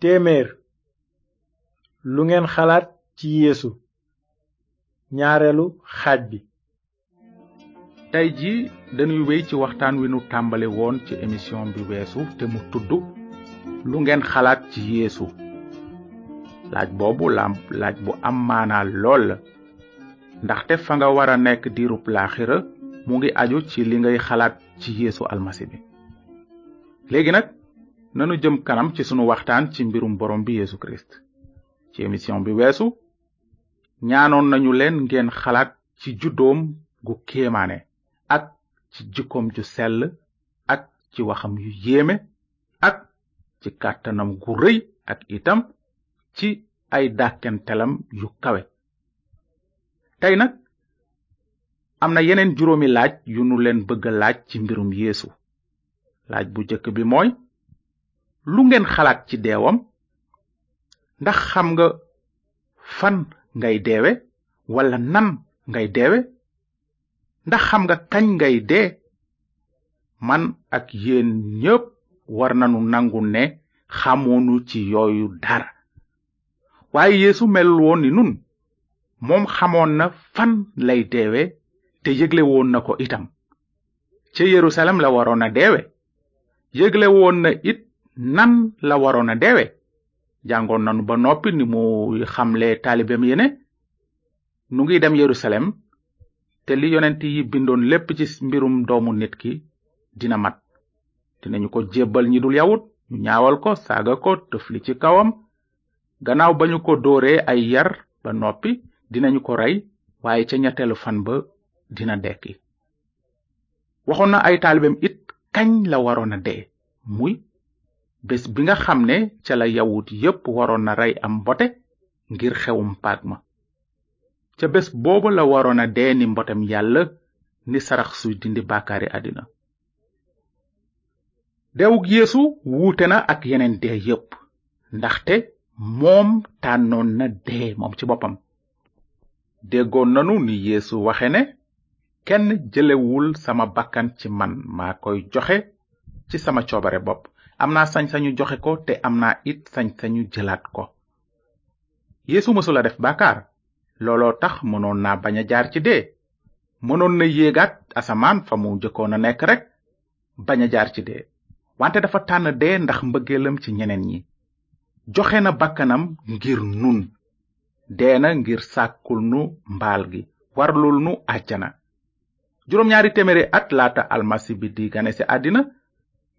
téeméer lu ngeen xalaat ci yéesu ñaareelu xaaj bi tey ji dañuy wéy ci waxtaan wi nu tàmbali woon ci émission bi weesu te mu tudd lu ngeen xalaat ci yéesu laaj boobu lam laaj bu am maanaa lool la ndaxte fa nga war a nekk diirub laaxira mu ngi aju ci li ngay xalaat ci yéesu almasi bi léegi nag nanu jëm kanam ci sunu waxtaan ci mbirum borom bi Yesu Christ ci émission bi weesu ñaanoon nañu leen ngeen xalaat ci juddoom gu kéemaane ak ci jikkoom ju sell ak ci waxam yu yéeme ak ci kàttanam gu rëy ak itam ci ay dàkkentelam yu kawe tey nag am na yeneen juróomi laaj yu nu leen bëgg laaj ci mbirum yéesu laaj bu jëkk bi mooy lu ngeen xalaat ci deewam ndax xam nga fan ngay deewe walla nan ngay deewe ndax xam nga kañ ngay dee man ak yéen ñépp war nanu nangu ne xamoonu ci yooyu dara waaye yeesu melul woon ni nun moom xamoon na fan lay deewe te yëgle woon na ko itam ca yerusalem la waroon a deewe yëgle woon na it nan la waroon a deewe jàngoon nanu ba noppi ni mu xamle taalibeem yene nu ngi dem yerusalem te li yonent yi bindoon lépp ci mbirum doomu nit ki dina mat dinañu ko jébbal ñi dul yawut ñu ñaawal ko saaga ko tëfli ci kawam gannaaw ba ñu ko dóoree ay yar ba noppi dinañu ko rey waaye ca ñetteelu fan ba dina dekki waxoon na ay taalibeem it kañ la waroon a dee muy bés bi nga xam ne ca la yawut yépp waroon na rey am mbote ngir xewum paak ma ca bés boobu la waroon a dee ni mbotem yàlla ni sarax suy dindi bàkkaari àddina deewug yeesu wuute na ak yeneen dee yépp ndaxte moom tànnoon na dee moom ci boppam déggoon nanu ni yeesu waxe ne kenn jëlewul sama bakkan ci man maa koy joxe ci sama coobare bopp am naa sañ-sañu joxe ko te am naa it sañ-sañu jëlaat ko yeesu mësula def bàkkaar looloo tax mënoon naa bañ a jaar ci dee mënoon na yéegaat asamaan fa mu jëkkoon a nekk rek bañ a jaar ci dee wante dafa tànn dee ndax mbëggeelam ci ñeneen ñi joxe na bakkanam ngir nun dee na ngir sàkkul nu mbaal gi warlul nu àjjana juróom ñaari téeméeri at laata almasi bi di gane ci àddina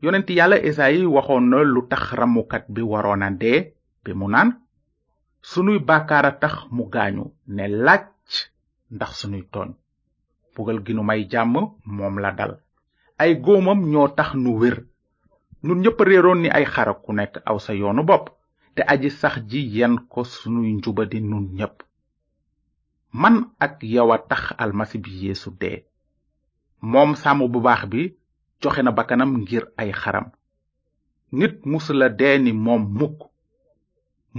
yonent yàlla esayi waxoon na lu tax ramukat bi waroon a dee bi mu naan sunuy bàkkaar a tax mu gaañu ne laaj ndax sunuy tooñ bugal gi nu may jàmm moom la dal ay góomam ñoo tax nu wér nun ñépp réeroon ni ay xara ku nekk aw sa yoonu bopp te aji sax ji yen ko sunuy njubadi nun ñépp man ak yow a tax almasi bi yeesu dee moom sàmm bu baax bi joxe na bakkanam ngir ay xaram nit musula dee ni moom mukk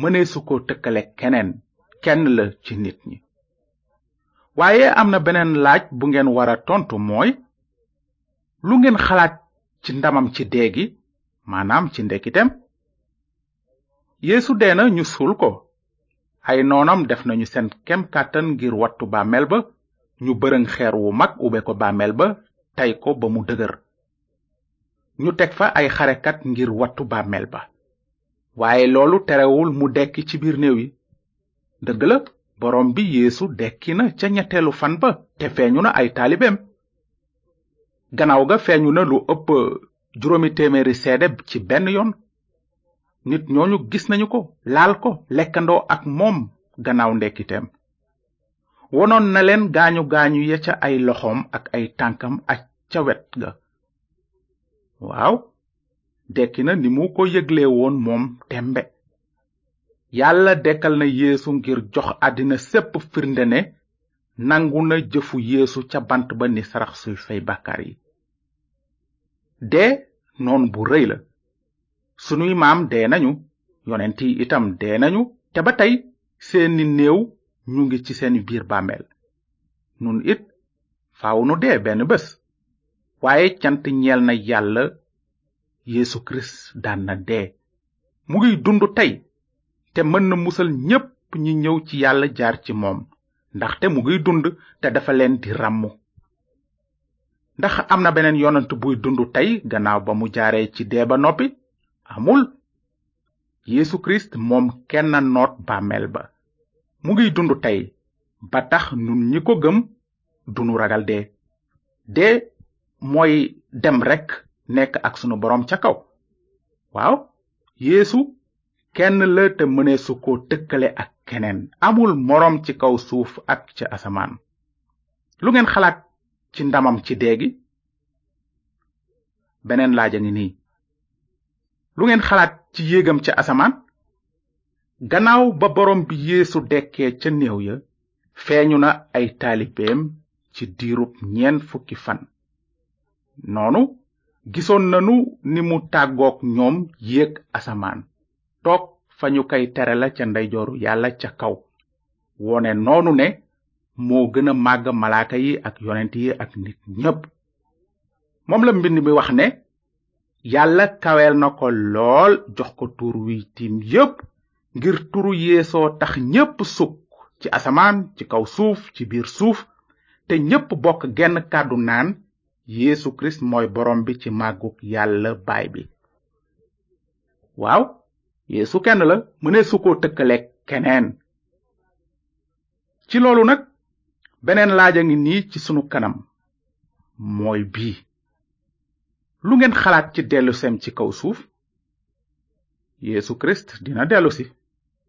mënee su ko tëkkale keneen kenn la ci nit ñi waaye am na beneen laaj bu ngeen war a tontu mooy lu ngeen xalaat ci ndamam ci dee gi maanaam ci ndekkiteem yéesu dee na ñu suul ko ay noonam def nañu seen kem kàttan ngir wattu bàmmeel ba ñu bërëng xeer wu mag ube ko bàmmeel ba tey ko ba mu dëgër ñu teg fa ay xarekat ngir wattu bàmmeel ba waaye loolu terewul mu dekki ci biir néew yi dëgg la boroom bi yéesu dekki na ca ñetteelu fan ba te feeñu na ay taalibeem gannaaw ga feeñu na lu ëpp juróomi téeméeri seede ci benn yoon nit ñooñu gis nañu ko laal ko lekkandoo ak moom gannaaw ndekkiteem wonoon na leen gaañu gaañu ya ca ay loxoom ak ay tànkam ak ca wet ga waaw dekki na ni mu ko yëgle woon moom tembe yàlla dekkal na yéesu ngir jox àddina sépp firnde ne nangu na jëfu yéesu ca bant ba ni sarax suy fay bàkkaar yi dee noon bu rëy la sunuy maam dee nañu yonent yi itam dee nañu te ba tey seeni néew ñu ngi ci seeni biir bàmmeel nun it faaw nu dee benn bés waaye cant ñeel na yàlla yeesu kirist daan na dee mu ngi dund tey te mën na musal ñépp ñi ñëw ci yàlla jaar ci moom ndaxte mu ngi dund te dafa leen di ràmmu ndax am na beneen yonent buy dund tey gannaaw ba mu jaaree ci dee ba noppi amul yeesu kirist moom kenn noot bàmmeel ba mu ngiy dund tey ba tax nun ñi ko gëm dunu ragal dee dee mooy dem rekk nekk ak sunu boroom ca kaw waaw yeesu kenn la te mëneesu ko tëkkale ak keneen amul moroom ci kaw suuf ak ca asamaan lu ngeen xalaat ci ndamam ci dee gi beneen laaj a ngi nii lu ngeen xalaat ci yéegam ca asamaan gannaaw ba borom bi yeesu dekkee ca néew ya feeñu na ay taalibeem ci diirub ñeen fukki fan noonu gisoon nanu ni mu tàggook ñoom yéeg asamaan toog fa ñu koy tere la ca ndeyjooru yàlla ca kaw wone noonu ne moo gën a màgg malaaka yi ak yonent yi ak nit ñépp moom la mbind mi wax ne yàlla kaweel na ko lool jox ko tur wi tiim yépp ngir turu yeesoo tax ñépp sukk ci asamaan ci kaw suuf ci biir suuf te ñépp bokk genn kàddu naan yeesu kirist mooy borom bi ci màggug yàlla baay bi waaw yeesu kenn la mënee su ko tëkkaleeg keneen ci loolu nag beneen laaj a ngi nii ci sunu kanam mooy bii lu ngeen xalaat ci dellu sem ci kaw suuf yeesu kirist dina dellu si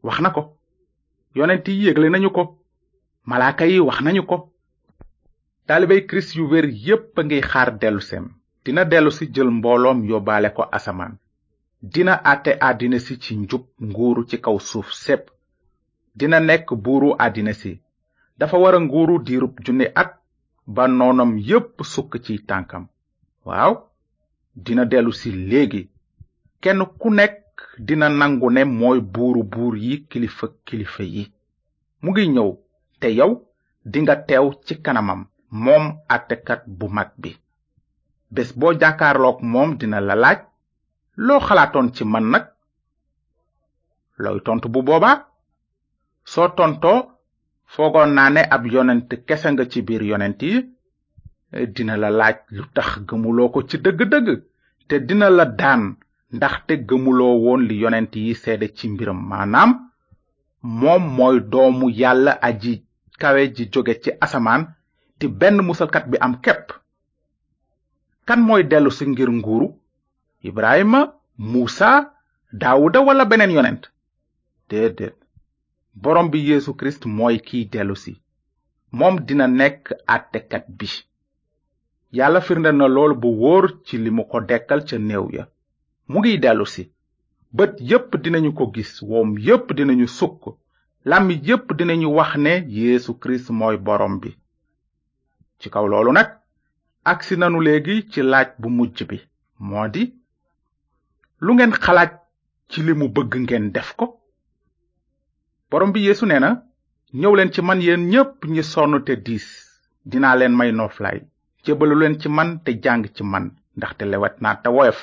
wax na ko yonent yi yégle nañu ko malaaka yi wax nañu ko taalibey kirist yu wér yépp a ngi xaar delluseem dina dellusi jël mbooloom yóbbaale ko asamaan dina àtte àddina si ci njub nguuru ci kaw suuf sépp dina nekk buuru àddina si dafa wara nguuru diirub junni at ba noonam yépp sukk ci tànkam waaw dina dellu si léegi kenn ku nekk dina nangu ne mooy buuru buur yi kilifa kilifa yi mu ngi ñëw te yow dinga teew ci kanamam moom àttekat bu mag bi bés boo jàkkaarlook moom dina la laaj loo xalaatoon ci man nag looy tontu bu boobaa soo tontoo foogoon naa ne ab yonent kese nga ci biir yonent yi dina la laaj lu tax gëmuloo ko ci dëgg-dëgg te dina la daan ndaxte gëmuloo woon li yonent yi seede ci mbiram maanaam moom mooy doomu yàlla aji kawe ji jóge ci asamaan te benn musalkat bi am képp kan mooy dellu si ngir nguuru ibrahima muusa daawuda wala beneen yonent déedéet borom bi Yeesu Kirist mooy kiy dellusi moom dina nekk àttekat bi yàlla firnde na loolu bu wóor ci li mu ko dekkal ca néew ya mu ngiy dellusi bët yépp dinañu ko gis woom yépp dinañu sukk làmmi yépp dinañu wax ne Yeesu Kirist mooy borom bi ci kaw loolu nag agsi nanu léegi ci laaj bu mujj bi moo di lu ngeen xalaat ci li mu bëgg ngeen def ko borom bi yeesu nee na ñëw leen ci man yéen ñépp ñi sonn te diis dinaa leen may nooflaay jébalu leen ci man te jàng ci man ndaxte lewet naa te woyof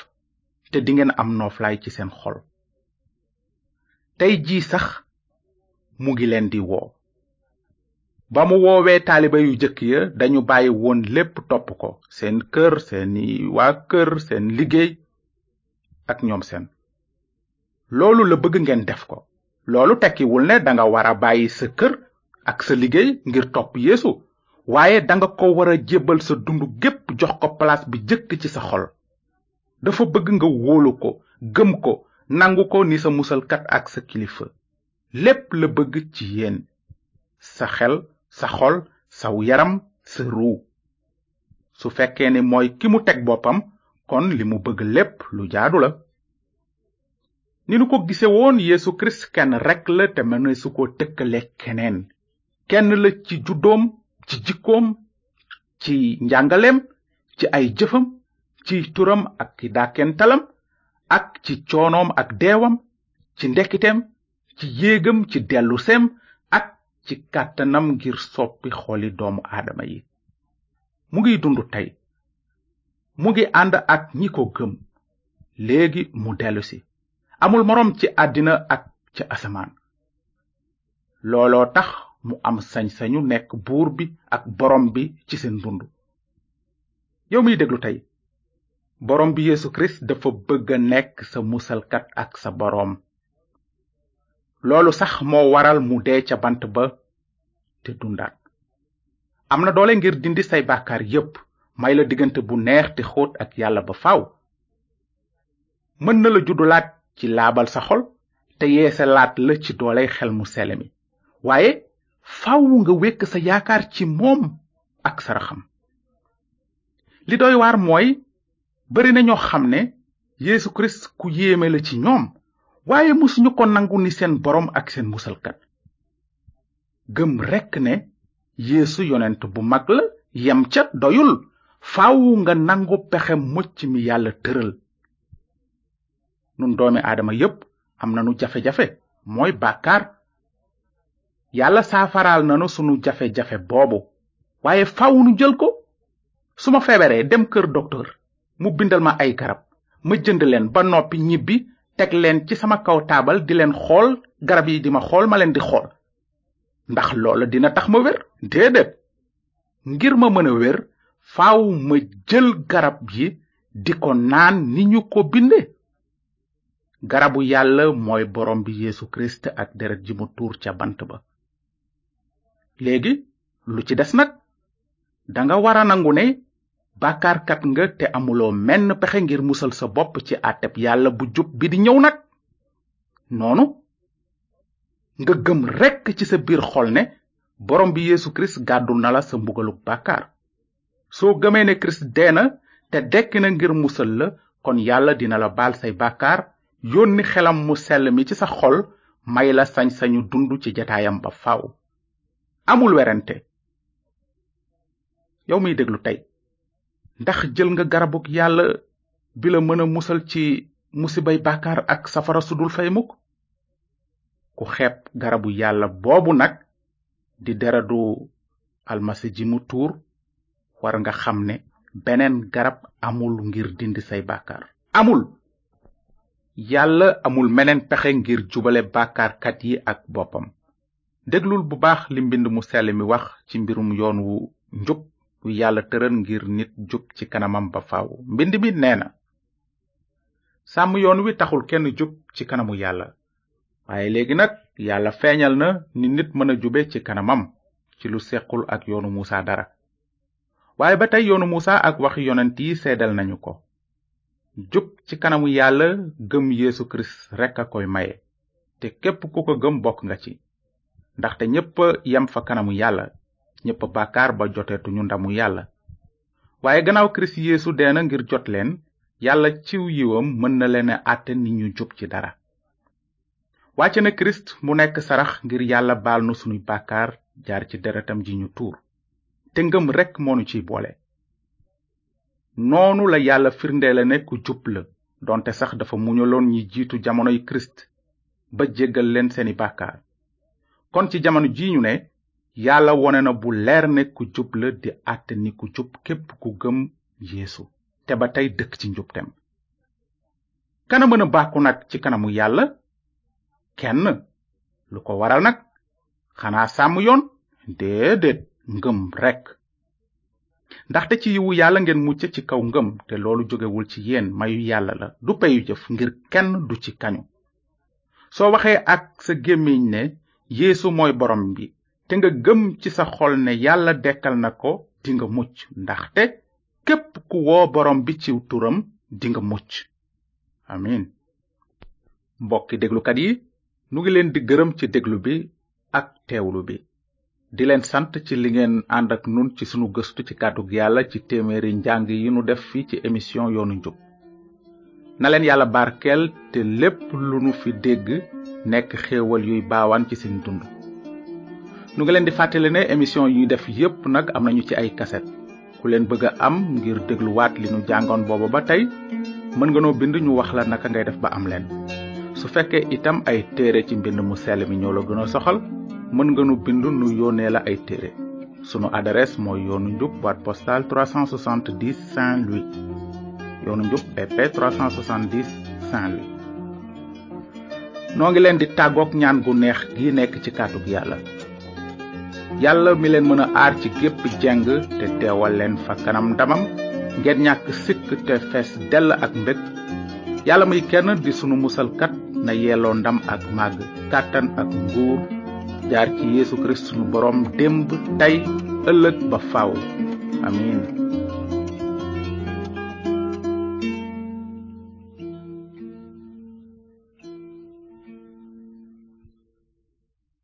te dingeen am nooflaay ci seen xol tey jii sax mu ngi leen di woo ba mu woowee taaliba yu jëkk ya dañu bàyyi woon lépp topp ko seen kër seeni waa kër seen liggéey ak ñoom seen loolu la bëgg ngeen def ko loolu tekkiwul ne danga war a bàyyi sa kër ak sa liggéey ngir topp yéesu waaye danga ko war a jébbal sa dund gépp jox ko palaas bi jëkk ci sa xol dafa bëgg nga wóolu ko gëm ko nangu ko ni sa musalkat ak sa kilifa lépp la bëgg ci yéen sa xel sa xol saw yaram sa ruu su fekkee ni mooy ki mu teg boppam kon li mu bëgg lépp lu jaadu la ni nu ko gise woon yeesu kirist kenn rekk la te mëne su ko tëkkale keneen kenn la ci juddoom ci jikkoom ci njàngaleem ci ay jëfam ci turam ak dàkkentalam ak ci coonoom ak deewam ci ndekkiteem ci yéegam ci dellu sem ak ci kàttanam ngir soppi xoli doomu aadama yi mu ngi dund tey mu ngi ànd ak ñi ko gëm léegi mu dellusi amul moroom ci àddina ak ci asamaan looloo tax mu am sañ-sañu nekk buur bi ak borom bi ci seen dund yow miy déglu tey borom bi Yesu Kirist dafa bëgg a nekk sa musalkat ak sa boroom loolu sax moo waral mu dee ca bant ba te dundaat am na doole ngir dindi say bàkkaar yépp may la diggante bu neex te xóot ak yàlla ba faw mën na la juddulaat ci laabal sa xol te yeesalaat la ci dooley xel mu sele mi waaye faw nga wékk sa yaakaar ci moom ak saraxam li doy waar mooy bari na ñoo xam ne Yeesu Kirist ku yéeme la ci ñoom waaye musuñu ko nangu ni seen boroom ak seen musalkat gëm rekk ne Yeesu yonent bu mag la yem ca doyul faaw nga nangu pexe mucc mi Yàlla tëral nun doomi aadama yépp am nanu jafe-jafe mooy bàkkaar yàlla saafaraal nanu sunu jafe-jafe boobu waaye faw nu jël ko su ma feebaree dem kër docteur mu bindal ma ay garab ma jënd leen ba noppi ñibbi teg leen ci sama kaw taabal di leen xool garab yi di ma xool ma leen di xool ndax loola dina tax ma wér déedéet ngir ma mën a wér faaw ma jël garab yi di ko naan ni ñu ko binde garabu yàlla mooy borom bi yeesu kirist ak deret ji mu tuur ca bant ba léegi lu ci des nag danga wara nangu ne bàkkaarkat nga te amuloo menn pexe ngir musal sa bopp ci àtteb yàlla bu jub bi di ñëw nag noonu nga gëm rekk ci sa biir xol ne borom bi yeesu kirist gàddu na la sa mbugaluk bàkkaar soo gëmee ne kirist dee na te dekki na ngir musal la kon yàlla dina la baal say bàkkaar yónni xelam mu sell mi ci sa xol may la sañ-sañu dund ci jataayam ba faw amul werante yow miy déglu tey ndax jël nga garabuk yàlla bi la mën a musal ci musibay bàkkaar ak safara su dul fay mukk ku xeeb garabu yàlla boobu nag di deretu almasi ji mu tuur war nga xam ne beneen garab amul ngir dindi say bàkkaar amul yàlla amul meneen pexe ngir jubale bàkkaarkat yi ak boppam déglul bu baax li mbind mu sell mi wax ci mbirum yoon wu njub wu yàlla tëral ngir nit jub ci kanamam ba faaw mbind mi nee na sàmm yoon wi taxul kenn jub ci kanamu yàlla waaye léegi nag yàlla feeñal na ni nit mën a jube ci kanamam ci lu sequl ak yoonu muusa dara waaye ba tey yoonu muusa ak waxi yonent yi seedal nañu ko jub ci kanamu yàlla gëm yeesu kirist rekk a koy maye te képp ku ko gëm bokk nga ci ndaxte ñépp yem fa kanamu yàlla ñépp bàkkaar ba joteetuñu ndamu yàlla waaye gannaaw kirist yeesu dee na ngir jot leen yàlla ciw yiwam mën na leen a àtte ni ñu jub ci dara wàcce na kirist mu nekk sarax ngir yàlla baal nu sunuy bàkkaar jaar ci deretam ji ñu tuur te ngëm rekk moo nu ciy boole noonu la yàlla firndeele ne ku jub la donte sax dafa muñaloon ñi jiitu jamonoy kirist ba jéggal leen seeni bàkkaar kon ci jamono ji ñu ne yàlla wone na bu leer ne ku jub la di àtte ni ku jub képp ku gëm yeesu te ba tey dëkk ci njubtem kana mën a bàkku nag ci kanamu yàlla kenn lu ko waral nag xanaa sàmm yoon déedéet ngëm rekk ndaxte ci yiwu yàlla ngeen mucc ci kaw ngëm te loolu jógewul ci yéen mayu yàlla la du peyu jëf ngir kenn du ci kañu soo waxee ak sa gémmiñ ne yéesu mooy borom bi te nga gëm ci sa xol ne yàlla dekkal na ko dinga mucc ndaxte képp ku woo borom bi ciw turam dinga mucc amin mbokki déglukat yi nu ngi leen di gërëm ci déglu bi ak teewlu bi di leen sant ci li ngeen ànd ak nun ci sunu gëstu ci kàddug yàlla ci téeméeri njàng yi nu def fii ci émission yoonu njub na leen yàlla barkeel te lépp lu nu fi dégg nekk xéewal yuy baawaan ci seen dund nu ngi leen di fàttali ne émission yuy def yépp nag am nañu ci ay kaset ku leen bëgg a am ngir dégluwaat li nu jàngoon booba ba tey mën nga noo bind ñu wax la naka ngay def ba am leen su fekkee itam ay téere ci mbind mu sell mi ñoo la gën a soxal mën nga nu bind nu yónnee la ay téere sunu adresse mooy yoonu njub boîte postale 370 saint louis yoonu njub ep 370 saint louis noo ngi leen di tàggoog ñaan gu neex gi nekk ci kàddug yàlla yàlla mi leen mën a aar ci gépp jeng te teewal leen fa kanam ndamam ngeen ñàkk sikk te fees dell ak mbég yàlla muy kenn di sunu musalkat na yelloo ndam ak màgg kàttan ak nguur jaar ci yeesu kirist sunu boroom démb tey ëllëg ba faw amiin